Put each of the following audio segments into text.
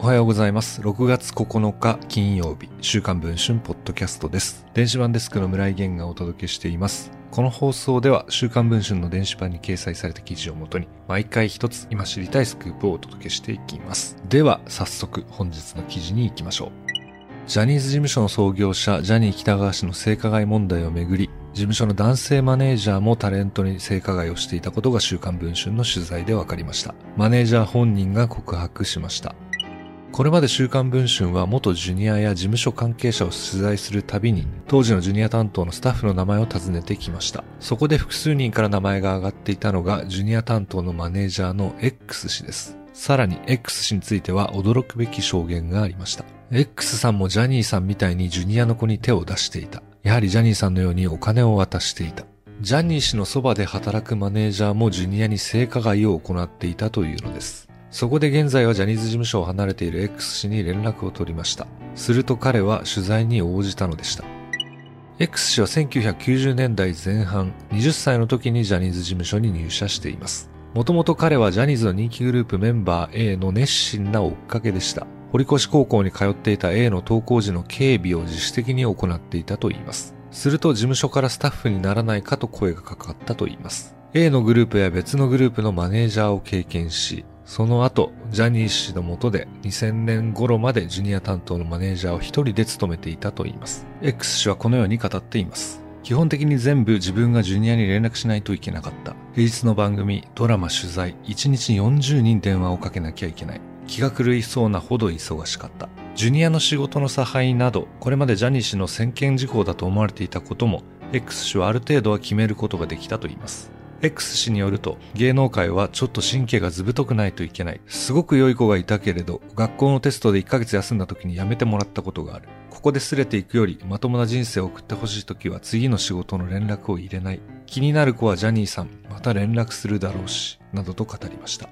おはようございます。6月9日金曜日、週刊文春ポッドキャストです。電子版デスクの村井源がお届けしています。この放送では週刊文春の電子版に掲載された記事をもとに、毎回一つ今知りたいスクープをお届けしていきます。では、早速本日の記事に行きましょう。ジャニーズ事務所の創業者、ジャニー北川氏の性加害問題をめぐり、事務所の男性マネージャーもタレントに性加害をしていたことが週刊文春の取材で分かりました。マネージャー本人が告白しました。これまで週刊文春は元ジュニアや事務所関係者を取材するたびに当時のジュニア担当のスタッフの名前を尋ねてきました。そこで複数人から名前が挙がっていたのがジュニア担当のマネージャーの X 氏です。さらに X 氏については驚くべき証言がありました。X さんもジャニーさんみたいにジュニアの子に手を出していた。やはりジャニーさんのようにお金を渡していた。ジャニー氏のそばで働くマネージャーもジュニアに性加害を行っていたというのです。そこで現在はジャニーズ事務所を離れている X 氏に連絡を取りました。すると彼は取材に応じたのでした。X 氏は1990年代前半、20歳の時にジャニーズ事務所に入社しています。もともと彼はジャニーズの人気グループメンバー A の熱心な追っかけでした。堀越高校に通っていた A の登校時の警備を自主的に行っていたといいます。すると事務所からスタッフにならないかと声がかかったといいます。A のグループや別のグループのマネージャーを経験し、その後、ジャニー氏の下で2000年頃までジュニア担当のマネージャーを一人で務めていたといいます。X 氏はこのように語っています。基本的に全部自分がジュニアに連絡しないといけなかった。平日の番組、ドラマ取材、1日40人電話をかけなきゃいけない。気が狂いそうなほど忙しかった。ジュニアの仕事の差配など、これまでジャニー氏の先見事項だと思われていたことも、X 氏はある程度は決めることができたといいます。X 氏によると、芸能界はちょっと神経がずぶとくないといけない。すごく良い子がいたけれど、学校のテストで1ヶ月休んだ時に辞めてもらったことがある。ここで擦れていくより、まともな人生を送ってほしい時は次の仕事の連絡を入れない。気になる子はジャニーさん、また連絡するだろうし、などと語りました。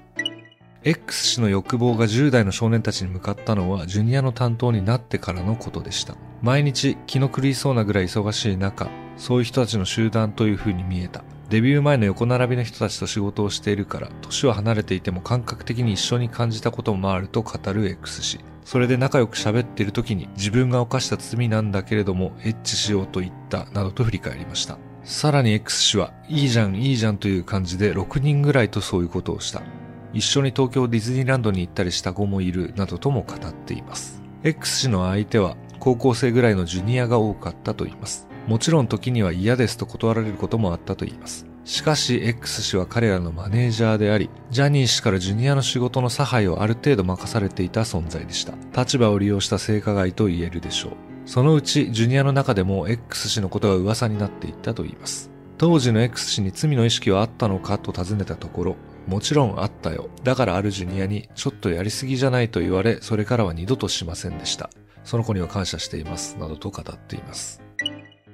X 氏の欲望が10代の少年たちに向かったのはジュニアの担当になってからのことでした。毎日気の狂いそうなぐらい忙しい中、そういう人たちの集団という風に見えた。デビュー前の横並びの人たちと仕事をしているから、年は離れていても感覚的に一緒に感じたこともあると語る X 氏。それで仲良く喋っている時に自分が犯した罪なんだけれどもエッチしようと言ったなどと振り返りました。さらに X 氏はいいじゃんいいじゃんという感じで6人ぐらいとそういうことをした。一緒に東京ディズニーランドに行ったりした子もいるなどとも語っています。X 氏の相手は高校生ぐらいのジュニアが多かったと言います。もちろん時には嫌ですと断られることもあったと言います。しかし X 氏は彼らのマネージャーであり、ジャニー氏からジュニアの仕事の差配をある程度任されていた存在でした。立場を利用した性加害と言えるでしょう。そのうちジュニアの中でも X 氏のことが噂になっていったと言います。当時の X 氏に罪の意識はあったのかと尋ねたところ、もちろんあったよ。だからあるジュニアに、ちょっとやりすぎじゃないと言われ、それからは二度としませんでした。その子には感謝しています。などと語っています。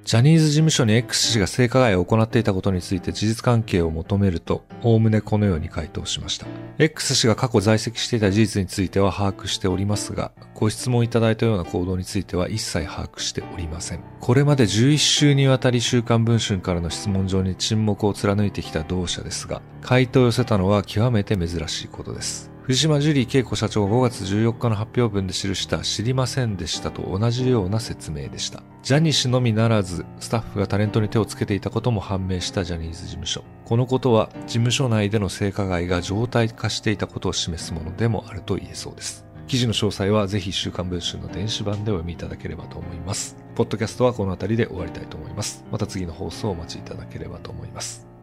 ジャニーズ事務所に X 氏が性加害を行っていたことについて事実関係を求めると、おおむねこのように回答しました。X 氏が過去在籍していた事実については把握しておりますが、ご質問いただいたような行動については一切把握しておりません。これまで11週にわたり週刊文春からの質問状に沈黙を貫いてきた同社ですが、回答を寄せたのは極めて珍しいことです。藤島ジュリー恵子社長が5月14日の発表文で記した知りませんでしたと同じような説明でした。ジャニー氏のみならず、スタッフがタレントに手をつけていたことも判明したジャニーズ事務所。このことは事務所内での性加害が常態化していたことを示すものでもあると言えそうです。記事の詳細はぜひ週刊文春の電子版でお読みいただければと思います。ポッドキャストはこの辺りで終わりたいと思います。また次の放送をお待ちいただければと思います。